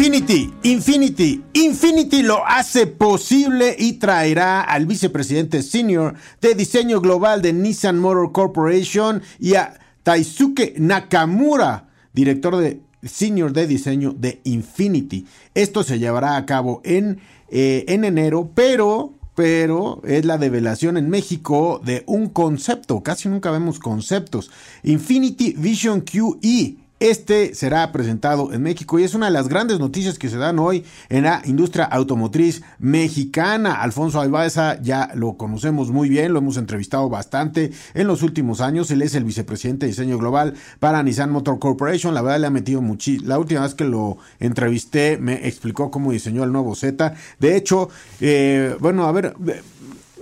Infinity, Infinity, Infinity lo hace posible y traerá al vicepresidente senior de diseño global de Nissan Motor Corporation y a Taisuke Nakamura, director de senior de diseño de Infinity. Esto se llevará a cabo en, eh, en enero, pero pero es la develación en México de un concepto. Casi nunca vemos conceptos. Infinity Vision QE este será presentado en México y es una de las grandes noticias que se dan hoy en la industria automotriz mexicana. Alfonso Albaeza ya lo conocemos muy bien, lo hemos entrevistado bastante en los últimos años. Él es el vicepresidente de diseño global para Nissan Motor Corporation. La verdad le ha metido muchísimo. La última vez que lo entrevisté me explicó cómo diseñó el nuevo Z. De hecho, eh, bueno, a ver,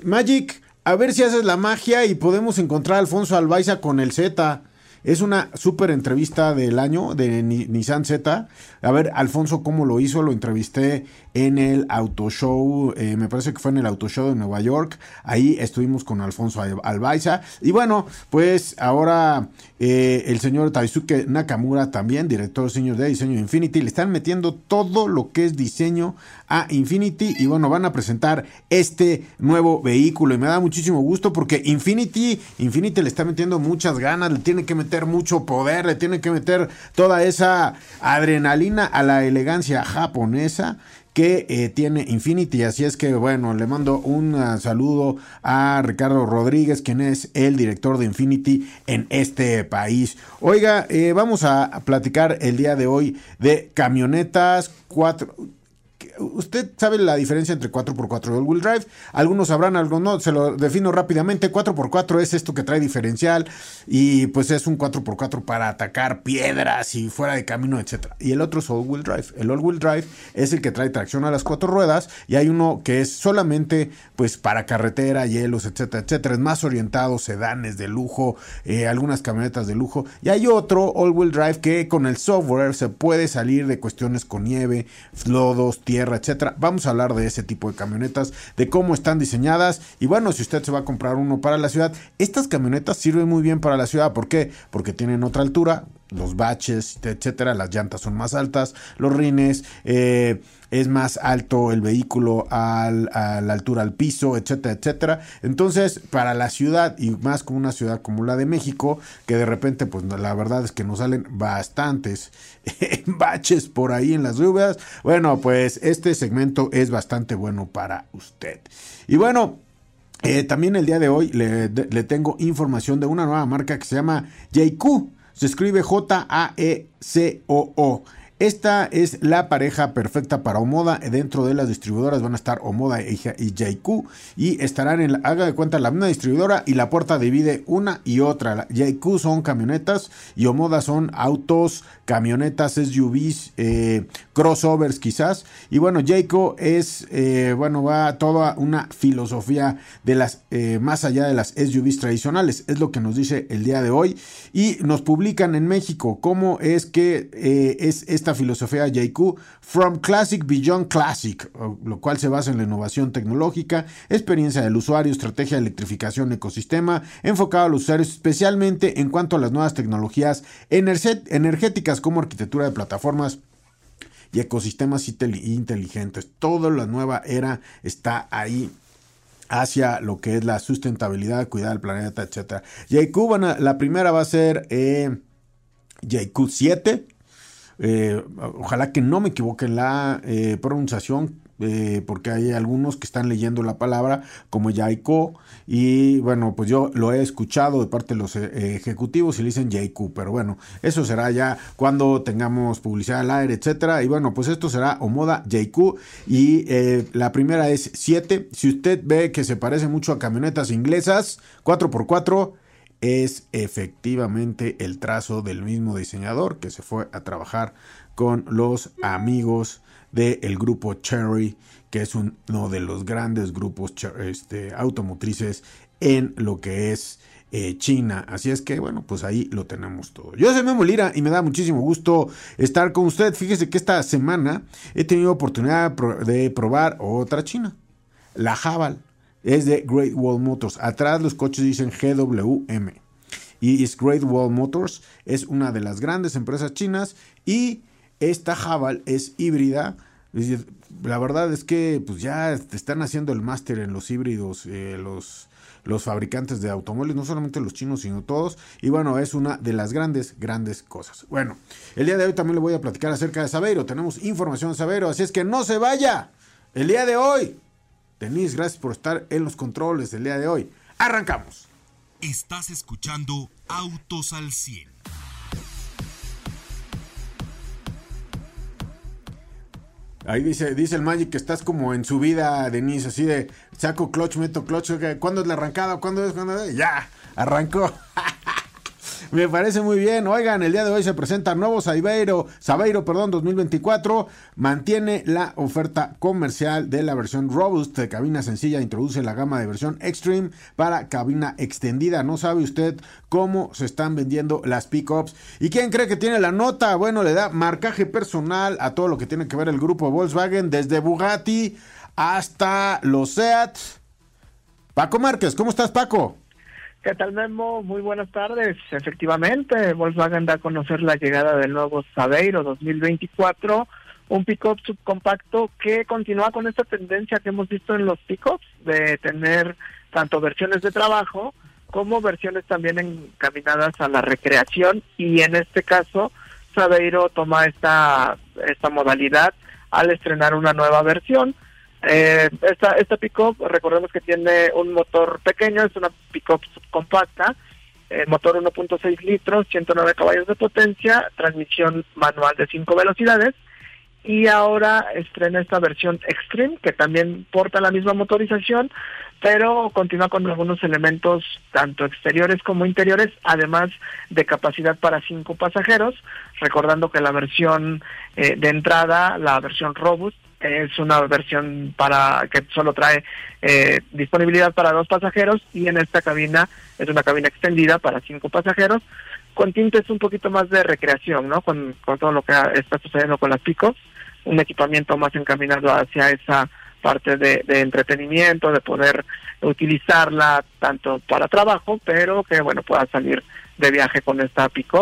Magic, a ver si haces la magia y podemos encontrar a Alfonso Albaiza con el Z. Es una súper entrevista del año de Nissan Z. A ver, Alfonso, ¿cómo lo hizo? Lo entrevisté en el Auto Show, eh, me parece que fue en el Auto Show de Nueva York. Ahí estuvimos con Alfonso Albaiza. Y bueno, pues ahora eh, el señor Taisuke Nakamura, también director señor de diseño de Infinity, le están metiendo todo lo que es diseño a Infinity. Y bueno, van a presentar este nuevo vehículo. Y me da muchísimo gusto porque Infinity, Infinity le está metiendo muchas ganas, le tiene que meter mucho poder, le tiene que meter toda esa adrenalina a la elegancia japonesa que eh, tiene Infinity. Así es que, bueno, le mando un uh, saludo a Ricardo Rodríguez, quien es el director de Infinity en este país. Oiga, eh, vamos a platicar el día de hoy de camionetas 4 usted sabe la diferencia entre 4x4 y all-wheel drive. Algunos sabrán, algunos no. Se lo defino rápidamente. 4x4 es esto que trae diferencial y pues es un 4x4 para atacar piedras y fuera de camino, etc. Y el otro es all-wheel drive. El all-wheel drive es el que trae tracción a las cuatro ruedas y hay uno que es solamente pues para carretera, hielos, etcétera, etcétera. Es más orientado, sedanes de lujo, eh, algunas camionetas de lujo. Y hay otro all-wheel drive que con el software se puede salir de cuestiones con nieve, lodos, tierra etcétera. Vamos a hablar de ese tipo de camionetas, de cómo están diseñadas y bueno, si usted se va a comprar uno para la ciudad, estas camionetas sirven muy bien para la ciudad. ¿Por qué? Porque tienen otra altura, los baches, etcétera, las llantas son más altas, los rines, eh, es más alto el vehículo a la altura al piso, etcétera, etcétera. Entonces, para la ciudad y más como una ciudad como la de México, que de repente, pues la verdad es que nos salen bastantes baches por ahí en las lluvias, bueno, pues este segmento es bastante bueno para usted. Y bueno, eh, también el día de hoy le, le tengo información de una nueva marca que se llama JQ. Se escribe J-A-E-C-O-O. Esta es la pareja perfecta para Omoda. Dentro de las distribuidoras van a estar Omoda y JQ y estarán en la, haga de cuenta la misma distribuidora y la puerta divide una y otra. JQ son camionetas y Omoda son autos, camionetas, SUVs, eh, crossovers quizás. Y bueno, JQ es, eh, bueno, va toda una filosofía de las, eh, más allá de las SUVs tradicionales. Es lo que nos dice el día de hoy. Y nos publican en México cómo es que es esta filosofía JQ From Classic Beyond Classic, lo cual se basa en la innovación tecnológica, experiencia del usuario, estrategia de electrificación, ecosistema, enfocado a los usuarios, especialmente en cuanto a las nuevas tecnologías energéticas como arquitectura de plataformas y ecosistemas inteligentes. Toda la nueva era está ahí hacia lo que es la sustentabilidad, cuidar del planeta, etc. JQ, la primera va a ser eh, JQ 7 eh, ojalá que no me equivoque en la eh, pronunciación, eh, porque hay algunos que están leyendo la palabra como Yaiko y bueno, pues yo lo he escuchado de parte de los ejecutivos y le dicen Yaiku, pero bueno, eso será ya cuando tengamos publicidad al aire, etcétera, y bueno, pues esto será Omoda Yaiku y la primera es 7, si usted ve que se parece mucho a camionetas inglesas, 4x4, es efectivamente el trazo del mismo diseñador que se fue a trabajar con los amigos del grupo Cherry, que es uno de los grandes grupos este, automotrices en lo que es eh, China. Así es que, bueno, pues ahí lo tenemos todo. Yo soy Memo Lira y me da muchísimo gusto estar con usted. Fíjese que esta semana he tenido oportunidad de probar otra China, la Javal es de Great Wall Motors. Atrás los coches dicen GWM. Y es Great Wall Motors es una de las grandes empresas chinas y esta Javal es híbrida. La verdad es que pues ya están haciendo el máster en los híbridos, eh, los, los fabricantes de automóviles, no solamente los chinos, sino todos. Y bueno, es una de las grandes, grandes cosas. Bueno, el día de hoy también le voy a platicar acerca de Sabeiro. Tenemos información de Sabeiro, así es que no se vaya. El día de hoy Denise, gracias por estar en los controles del día de hoy. Arrancamos. Estás escuchando Autos al 100. Ahí dice, dice el Magic que estás como en su vida, Denise, así de saco clutch, meto clutch, ¿cuándo es la arrancada? ¿Cuándo es? ¿Cuándo es? Ya, arrancó. Me parece muy bien. Oigan, el día de hoy se presenta nuevo Sabeiro, Sabeiro, perdón, 2024. Mantiene la oferta comercial de la versión Robust de cabina sencilla. Introduce la gama de versión Extreme para cabina extendida. No sabe usted cómo se están vendiendo las pickups. ¿Y quién cree que tiene la nota? Bueno, le da marcaje personal a todo lo que tiene que ver el grupo Volkswagen, desde Bugatti hasta los Seat. Paco Márquez, ¿cómo estás, Paco? ¿Qué tal, Memo? Muy buenas tardes. Efectivamente, Volkswagen da a conocer la llegada del nuevo Sabeiro 2024, un pick-up subcompacto que continúa con esta tendencia que hemos visto en los pick-ups de tener tanto versiones de trabajo como versiones también encaminadas a la recreación y en este caso Sabeiro toma esta, esta modalidad al estrenar una nueva versión eh, esta, esta pick-up, recordemos que tiene un motor pequeño, es una pick-up compacta, eh, motor 1.6 litros, 109 caballos de potencia, transmisión manual de 5 velocidades y ahora estrena esta versión Extreme que también porta la misma motorización, pero continúa con algunos elementos tanto exteriores como interiores, además de capacidad para cinco pasajeros, recordando que la versión eh, de entrada, la versión Robust, es una versión para que solo trae eh, disponibilidad para dos pasajeros y en esta cabina es una cabina extendida para cinco pasajeros con tintes un poquito más de recreación, ¿no? Con, todo lo que está sucediendo con las picos, un equipamiento más encaminado hacia esa parte de, entretenimiento, de poder utilizarla tanto para trabajo, pero que bueno pueda salir de viaje con esta pick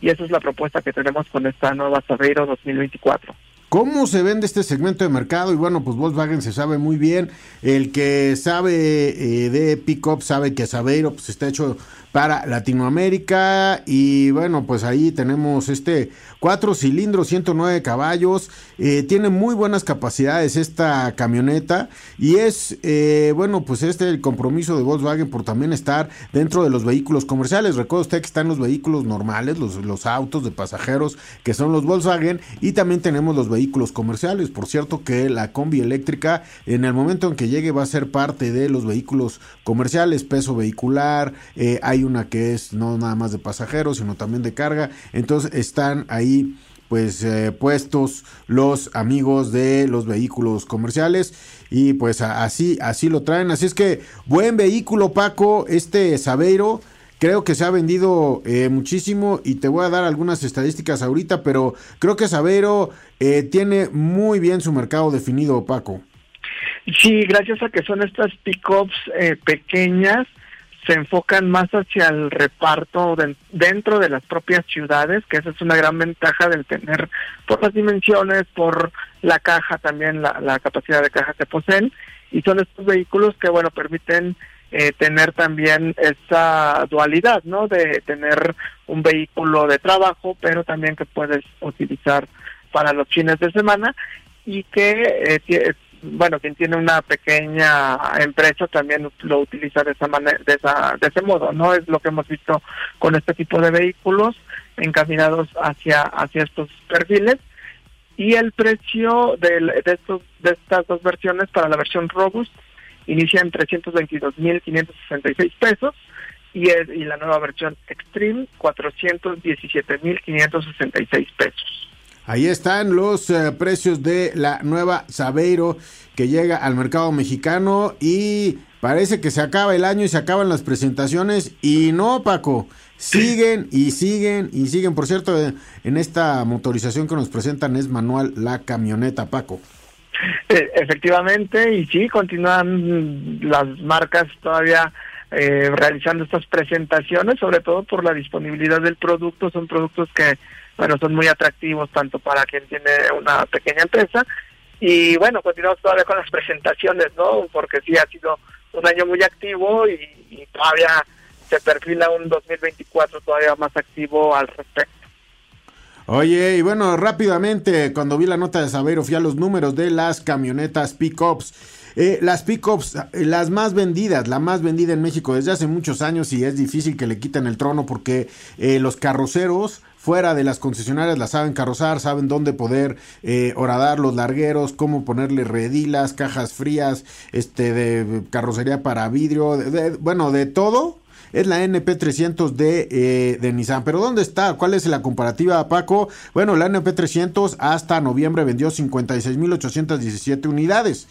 y esa es la propuesta que tenemos con esta nueva Sabeiro 2024 cómo se vende este segmento de mercado y bueno, pues Volkswagen se sabe muy bien, el que sabe eh, de pick-up sabe que Sabeiro pues está hecho para Latinoamérica. Y bueno pues ahí tenemos este cuatro cilindros 109 caballos. Eh, tiene muy buenas capacidades esta camioneta. Y es eh, bueno pues este el compromiso de Volkswagen por también estar dentro de los vehículos comerciales. Recuerda usted que están los vehículos normales los, los autos de pasajeros que son los Volkswagen. Y también tenemos los vehículos comerciales. Por cierto que la combi eléctrica en el momento en que llegue va a ser parte de los vehículos comerciales. Peso vehicular eh, hay una que es no nada más de pasajeros, sino también de carga. Entonces están ahí pues eh, puestos los amigos de los vehículos comerciales y pues así así lo traen. Así es que buen vehículo Paco este Sabeiro. Creo que se ha vendido eh, muchísimo y te voy a dar algunas estadísticas ahorita pero creo que Sabeiro eh, tiene muy bien su mercado definido Paco. Sí gracias a que son estas pickups pequeñas se enfocan más hacia el reparto dentro de las propias ciudades, que esa es una gran ventaja del tener por las dimensiones, por la caja también, la, capacidad de caja que poseen, y son estos vehículos que, bueno, permiten eh, tener también esa dualidad, ¿no? De tener un vehículo de trabajo, pero también que puedes utilizar para los fines de semana y que eh, bueno, quien tiene una pequeña empresa también lo utiliza de esa manera, de, esa, de ese modo, ¿no? Es lo que hemos visto con este tipo de vehículos encaminados hacia, hacia estos perfiles. Y el precio de, de, estos, de estas dos versiones para la versión Robust inicia en 322.566 pesos y, y la nueva versión Extreme 417.566 pesos. Ahí están los eh, precios de la nueva Sabeiro que llega al mercado mexicano y parece que se acaba el año y se acaban las presentaciones y no, Paco. Siguen y siguen y siguen. Por cierto, eh, en esta motorización que nos presentan es manual la camioneta, Paco. Eh, efectivamente, y sí, continúan las marcas todavía realizando estas presentaciones, sobre todo por la disponibilidad del producto. Son productos que bueno, son muy atractivos tanto para quien tiene una pequeña empresa y bueno, continuamos todavía con las presentaciones, ¿no? Porque sí ha sido un año muy activo y, todavía se perfila un 2024 todavía más activo al respecto. Oye, y bueno, rápidamente, cuando vi la nota de Sabero, fui a los números de las camionetas pickups. Eh, las pickups, eh, las más vendidas, la más vendida en México desde hace muchos años y es difícil que le quiten el trono porque eh, los carroceros fuera de las concesionarias la saben carrozar, saben dónde poder eh, horadar los largueros, cómo ponerle redilas, cajas frías, este de carrocería para vidrio, bueno, de todo. Es la NP300 de, eh, de Nissan. Pero ¿dónde está? ¿Cuál es la comparativa, Paco? Bueno, la NP300 hasta noviembre vendió 56.817 unidades.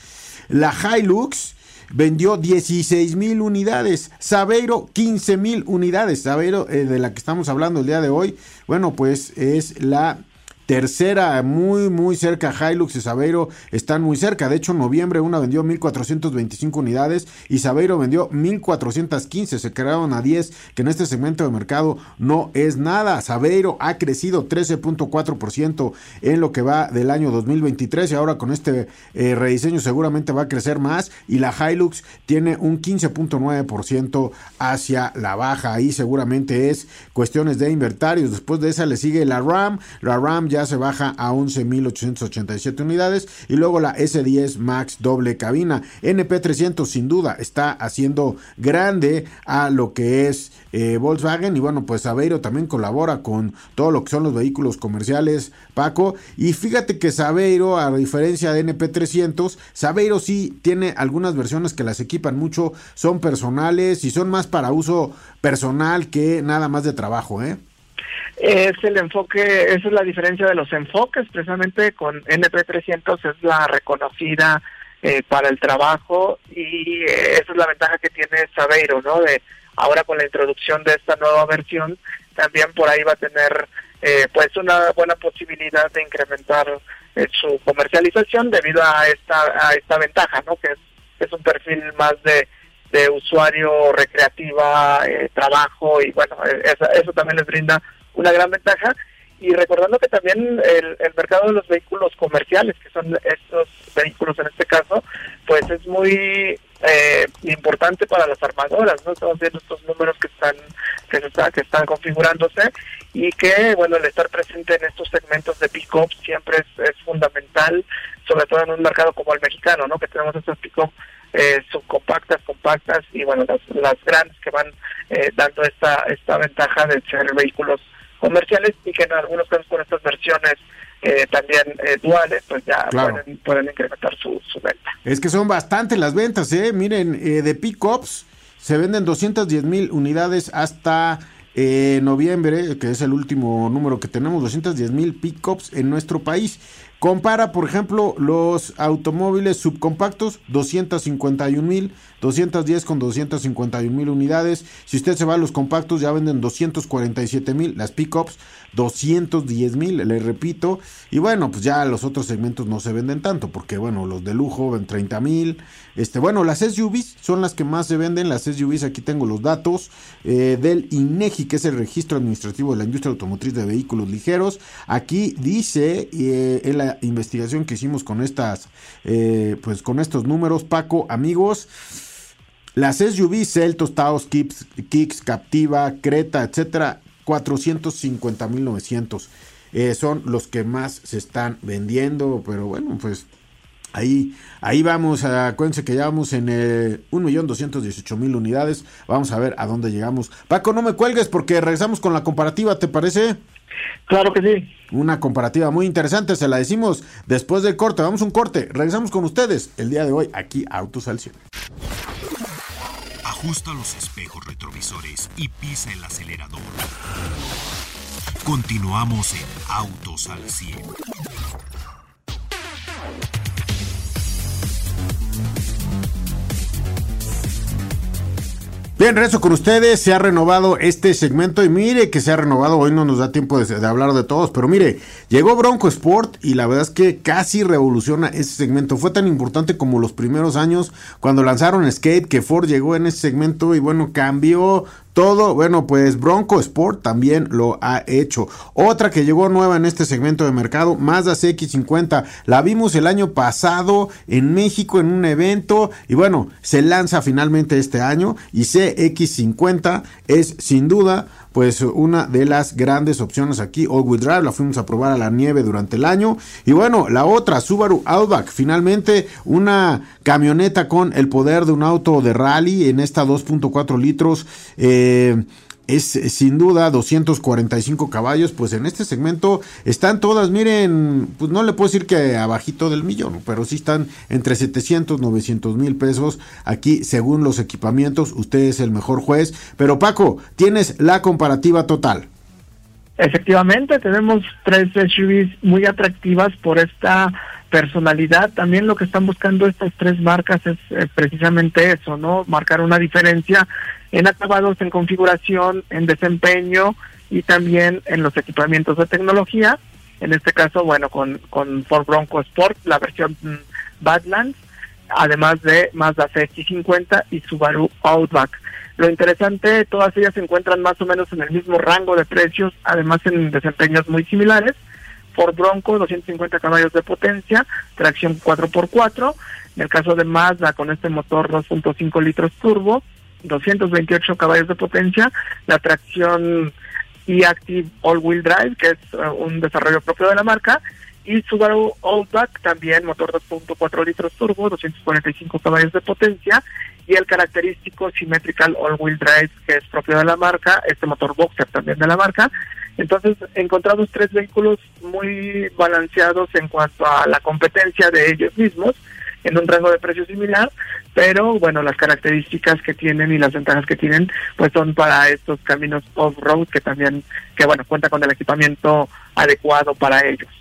La Hilux vendió 16 mil unidades. Sabeiro, 15 mil unidades. Sabeiro, eh, de la que estamos hablando el día de hoy, bueno, pues es la Tercera, muy, muy cerca, Hilux y Sabeiro están muy cerca. De hecho, en noviembre una vendió 1.425 unidades y Sabeiro vendió 1.415. Se quedaron a 10, que en este segmento de mercado no es nada. Sabeiro ha crecido 13.4% en lo que va del año 2023 y ahora con este eh, rediseño seguramente va a crecer más. Y la Hilux tiene un 15.9% hacia la baja. Ahí seguramente es cuestiones de inventarios. Después de esa le sigue la RAM. La RAM ya se baja a 11.887 unidades. Y luego la S10 Max doble cabina. NP300 sin duda está haciendo grande a lo que es eh, Volkswagen. Y bueno, pues Sabeiro también colabora con todo lo que son los vehículos comerciales, Paco. Y fíjate que Sabeiro, a diferencia de NP300, Sabeiro sí tiene algunas versiones que las equipan mucho, son personales y son más para uso personal que nada más de trabajo, ¿eh? Es el enfoque, esa es la diferencia de los enfoques, precisamente con NP300 es la reconocida eh, para el trabajo y eh, esa es la ventaja que tiene Sabeiro, ¿no? De ahora con la introducción de esta nueva versión, también por ahí va a tener eh, pues una buena posibilidad de incrementar su comercialización debido a esta a esta ventaja, ¿no? Que es, es un perfil más de de usuario recreativa, trabajo y bueno, eso, eso también les brinda una gran ventaja. Y recordando que también el, mercado de los vehículos comerciales, que son estos vehículos en este caso, pues es muy eh, importante para las armadoras, ¿no? Estamos viendo estos números que están que, se que están configurándose y que, bueno, el estar presente en estos segmentos de pick-up siempre es, fundamental, sobre todo en un mercado como el mexicano, ¿no? Que tenemos estos pick-up eh, subcompactas, compactas y, bueno, las, las grandes que van eh, dando esta, esta ventaja de ser vehículos comerciales y que en algunos casos con estas versiones eh, también eh, duales, pues ya pueden, incrementar su, venta. Es que son bastante las ventas, ¿eh? Miren, eh, de pickups se venden 210 mil unidades hasta noviembre, que es el último número que tenemos, 210 mil pickups en nuestro país. Compara, por ejemplo, los automóviles subcompactos, 251 mil, 210 con 251 mil unidades. Si usted se va a los compactos, ya venden 247 mil, las pickups 210 mil, le repito. Y bueno, pues ya los otros segmentos no se venden tanto, porque bueno, los de lujo ven 30 mil. Este, bueno, las SUVs son las que más se venden. Las SUVs, aquí tengo los datos eh, del INEGI, que es el registro administrativo de la industria automotriz de vehículos ligeros. Aquí dice eh, en la investigación que hicimos con estas, eh, pues con estos números, Paco, amigos, Las SUV, Celtos, Taos, Kicks, Captiva, Creta, etcétera, 450.900. Eh, son los que más se están vendiendo, pero bueno, pues Ahí, ahí vamos, acuérdense que ya vamos en eh, 1.218.000 unidades. Vamos a ver a dónde llegamos. Paco, no me cuelgues porque regresamos con la comparativa, ¿te parece? Claro que sí. Una comparativa muy interesante, se la decimos después del corte. Vamos a un corte, regresamos con ustedes el día de hoy aquí a Autos al. Ajusta los espejos retrovisores y pisa el acelerador. Continuamos en Autos al. Bien, rezo con ustedes. Se ha renovado este segmento y mire que se ha renovado. Hoy no nos da tiempo de, de, hablar de todos, pero mire, llegó Bronco Sport y la verdad es que casi revoluciona ese segmento. Fue tan importante como los primeros años cuando lanzaron Skate que Ford llegó en ese segmento y bueno, cambió todo, bueno, pues Bronco Sport también lo ha hecho. Otra que llegó nueva en este segmento de mercado, Mazda CX50. La vimos el año pasado en México en un evento y bueno, se lanza finalmente este año y CX50 es sin duda pues una de las grandes opciones aquí, All Wheel Drive, la fuimos a probar a la nieve durante el año. Y bueno, la otra, Subaru Outback, finalmente una camioneta con el poder de un auto de rally en esta 2.4 litros. Eh, es sin duda 245 caballos, pues en este segmento están todas, miren, pues no le puedo decir que abajito del millón, pero sí están entre 700, 900 mil pesos aquí según los equipamientos, usted es el mejor juez, pero Paco, tienes la comparativa total. Efectivamente, tenemos tres SUVs muy atractivas por esta personalidad. También lo que están buscando estas tres marcas es eh, precisamente eso, ¿no? Marcar una diferencia en acabados, en configuración, en desempeño y también en los equipamientos de tecnología. En este caso, bueno, con, con Ford Bronco Sport, la versión Badlands, además de Mazda CX-50 y Subaru Outback. Lo interesante, todas ellas se encuentran más o menos en el mismo rango de precios, además en desempeños muy similares. Ford Bronco, 250 caballos de potencia, tracción 4x4. En el caso de Mazda, con este motor 2.5 litros turbo, 228 caballos de potencia, la tracción e-Active All-Wheel Drive, que es uh, un desarrollo propio de la marca, y Subaru Outback, también motor 2.4 litros turbo, 245 caballos de potencia, y el característico Symmetrical All-Wheel Drive, que es propio de la marca, este motor Boxer también de la marca. Entonces, encontramos tres vehículos muy balanceados en cuanto a la competencia de ellos mismos, en un rango de precio similar, pero bueno, las características que tienen y las ventajas que tienen, pues son para estos caminos off-road que también, que bueno, cuenta con el equipamiento adecuado para ellos.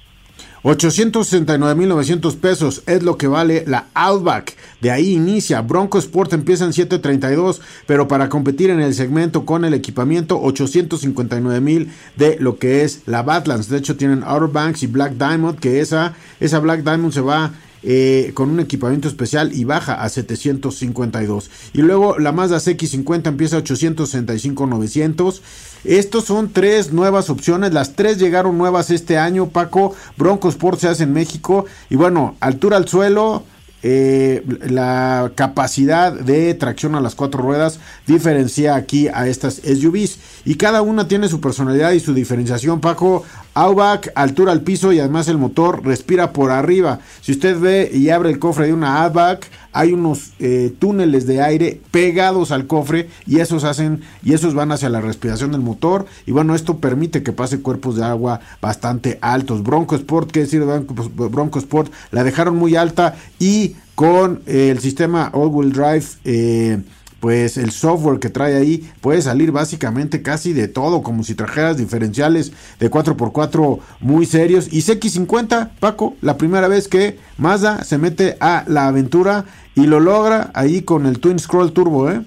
869.900 pesos es lo que vale la Outback. De ahí inicia. Bronco Sport empieza en 732, pero para competir en el segmento con el equipamiento 859.000 de lo que es la Badlands. De hecho tienen Outer Banks y Black Diamond, que esa, esa Black Diamond se va eh, con un equipamiento especial y baja a 752. Y luego la Mazda CX50 empieza a 865-900. Estos son tres nuevas opciones. Las tres llegaron nuevas este año. Paco, Bronco Sport se hace en México. Y bueno, altura al suelo. Eh, la capacidad de tracción a las cuatro ruedas diferencia aquí a estas SUVs y cada una tiene su personalidad y su diferenciación Paco Outback, altura al piso y además el motor respira por arriba. Si usted ve y abre el cofre de una Outback hay unos eh, túneles de aire pegados al cofre y esos hacen y esos van hacia la respiración del motor. Y bueno esto permite que pase cuerpos de agua bastante altos. Bronco Sport qué decir Bronco Sport la dejaron muy alta y con el sistema All Wheel Drive eh, pues el software que trae ahí puede salir básicamente casi de todo, como si trajeras diferenciales de 4x4 muy serios. Y CX50, Paco, la primera vez que Mazda se mete a la aventura y lo logra ahí con el Twin Scroll Turbo, ¿eh?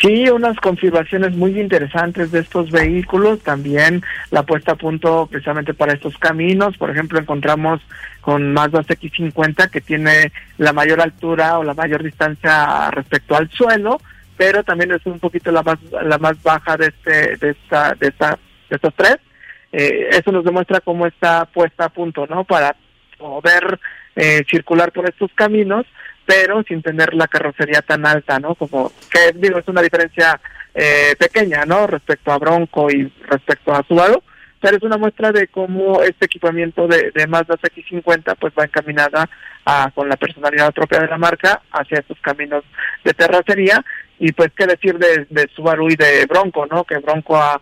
Sí, unas configuraciones muy interesantes de estos vehículos, también la puesta a punto precisamente para estos caminos, por ejemplo, encontramos con Mazda CX50 que tiene la mayor altura o la mayor distancia respecto al suelo, pero también es un poquito la más la más baja de este de esta de esta de estos tres. Eh, eso nos demuestra cómo está puesta a punto, ¿no? Para poder eh, circular por estos caminos pero sin tener la carrocería tan alta, ¿no? Como que digo, es una diferencia eh, pequeña, ¿no? Respecto a Bronco y respecto a Subaru, pero es una muestra de cómo este equipamiento de, de Mazda X50 pues va encaminada a, con la personalidad propia de la marca hacia estos caminos de terracería y pues qué decir de, de Subaru y de Bronco, ¿no? Que Bronco ha,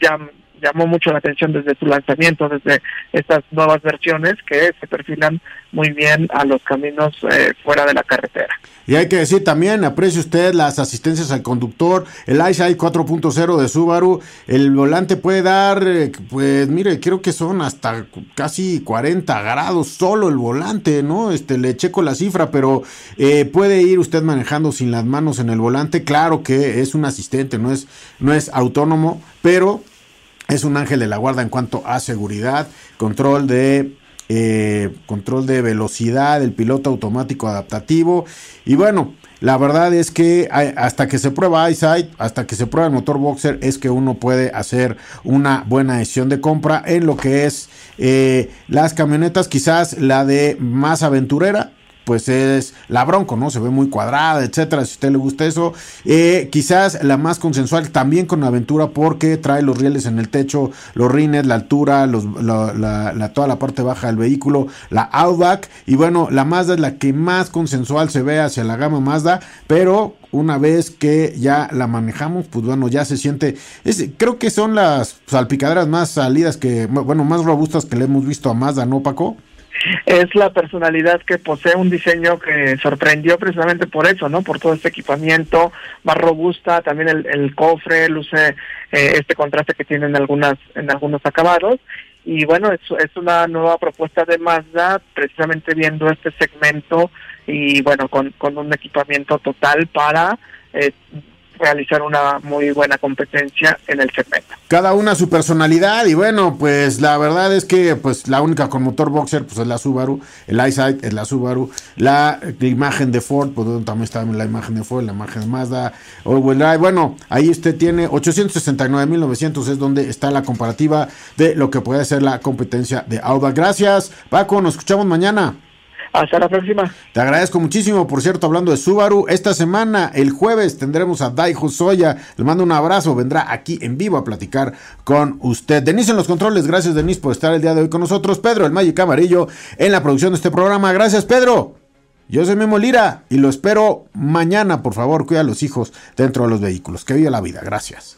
ya llamó mucho la atención desde su lanzamiento, desde estas nuevas versiones que se perfilan muy bien a los caminos eh, fuera de la carretera. Y hay que decir también, aprecie usted las asistencias al conductor, el EyeSight 4.0 de Subaru, el volante puede dar, eh, pues mire, creo que son hasta casi 40 grados solo el volante, ¿no? Este, le checo la cifra, pero eh, puede ir usted manejando sin las manos en el volante, claro que es un asistente, no es, no es autónomo, pero es un ángel de la guarda en cuanto a seguridad, control de eh, control de velocidad, el piloto automático adaptativo. Y bueno, la verdad es que hasta que se prueba EyeSight, hasta que se prueba el motor Boxer, es que uno puede hacer una buena decisión de compra en lo que es eh, las camionetas, quizás la de más aventurera, pues es la Bronco, ¿no? Se ve muy cuadrada, etcétera. Si a usted le gusta eso, eh, quizás la más consensual también con aventura porque trae los rieles en el techo, los rines, la altura, los, la, toda la parte baja del vehículo, la Outback y bueno, la Mazda es la que más consensual se ve hacia la gama Mazda, pero una vez que ya la manejamos, pues bueno, ya se siente. creo que son las salpicaderas más salidas que, bueno, más robustas que le hemos visto a Mazda, ¿no, Paco? Es la personalidad que posee un diseño que sorprendió precisamente por eso, ¿no? Por todo este equipamiento más robusta, también el, cofre luce eh, este contraste que tiene en algunas en algunos acabados y bueno, es, es una nueva propuesta de Mazda precisamente viendo este segmento y bueno, con, con un equipamiento total para eh, realizar una muy buena competencia en el segmento. Cada una su personalidad y bueno, pues la verdad es que pues la única con motor boxer pues es la Subaru, el EyeSight es la Subaru, la, imagen de Ford, pues también está la imagen de Ford, la imagen de Mazda, bueno, ahí usted tiene 869.900 es donde está la comparativa de lo que puede ser la competencia de Auda. Gracias, Paco, nos escuchamos mañana. Hasta la próxima. Te agradezco muchísimo. Por cierto, hablando de Subaru, esta semana, el jueves, tendremos a Daiho Soya. Le mando un abrazo. Vendrá aquí en vivo a platicar con usted. Denise en los controles. Gracias, Denise, por estar el día de hoy con nosotros. Pedro, el Magic Amarillo, en la producción de este programa. Gracias, Pedro. Yo soy Memo Lira y lo espero mañana. Por favor, cuida a los hijos dentro de los vehículos. Que viva la vida. Gracias.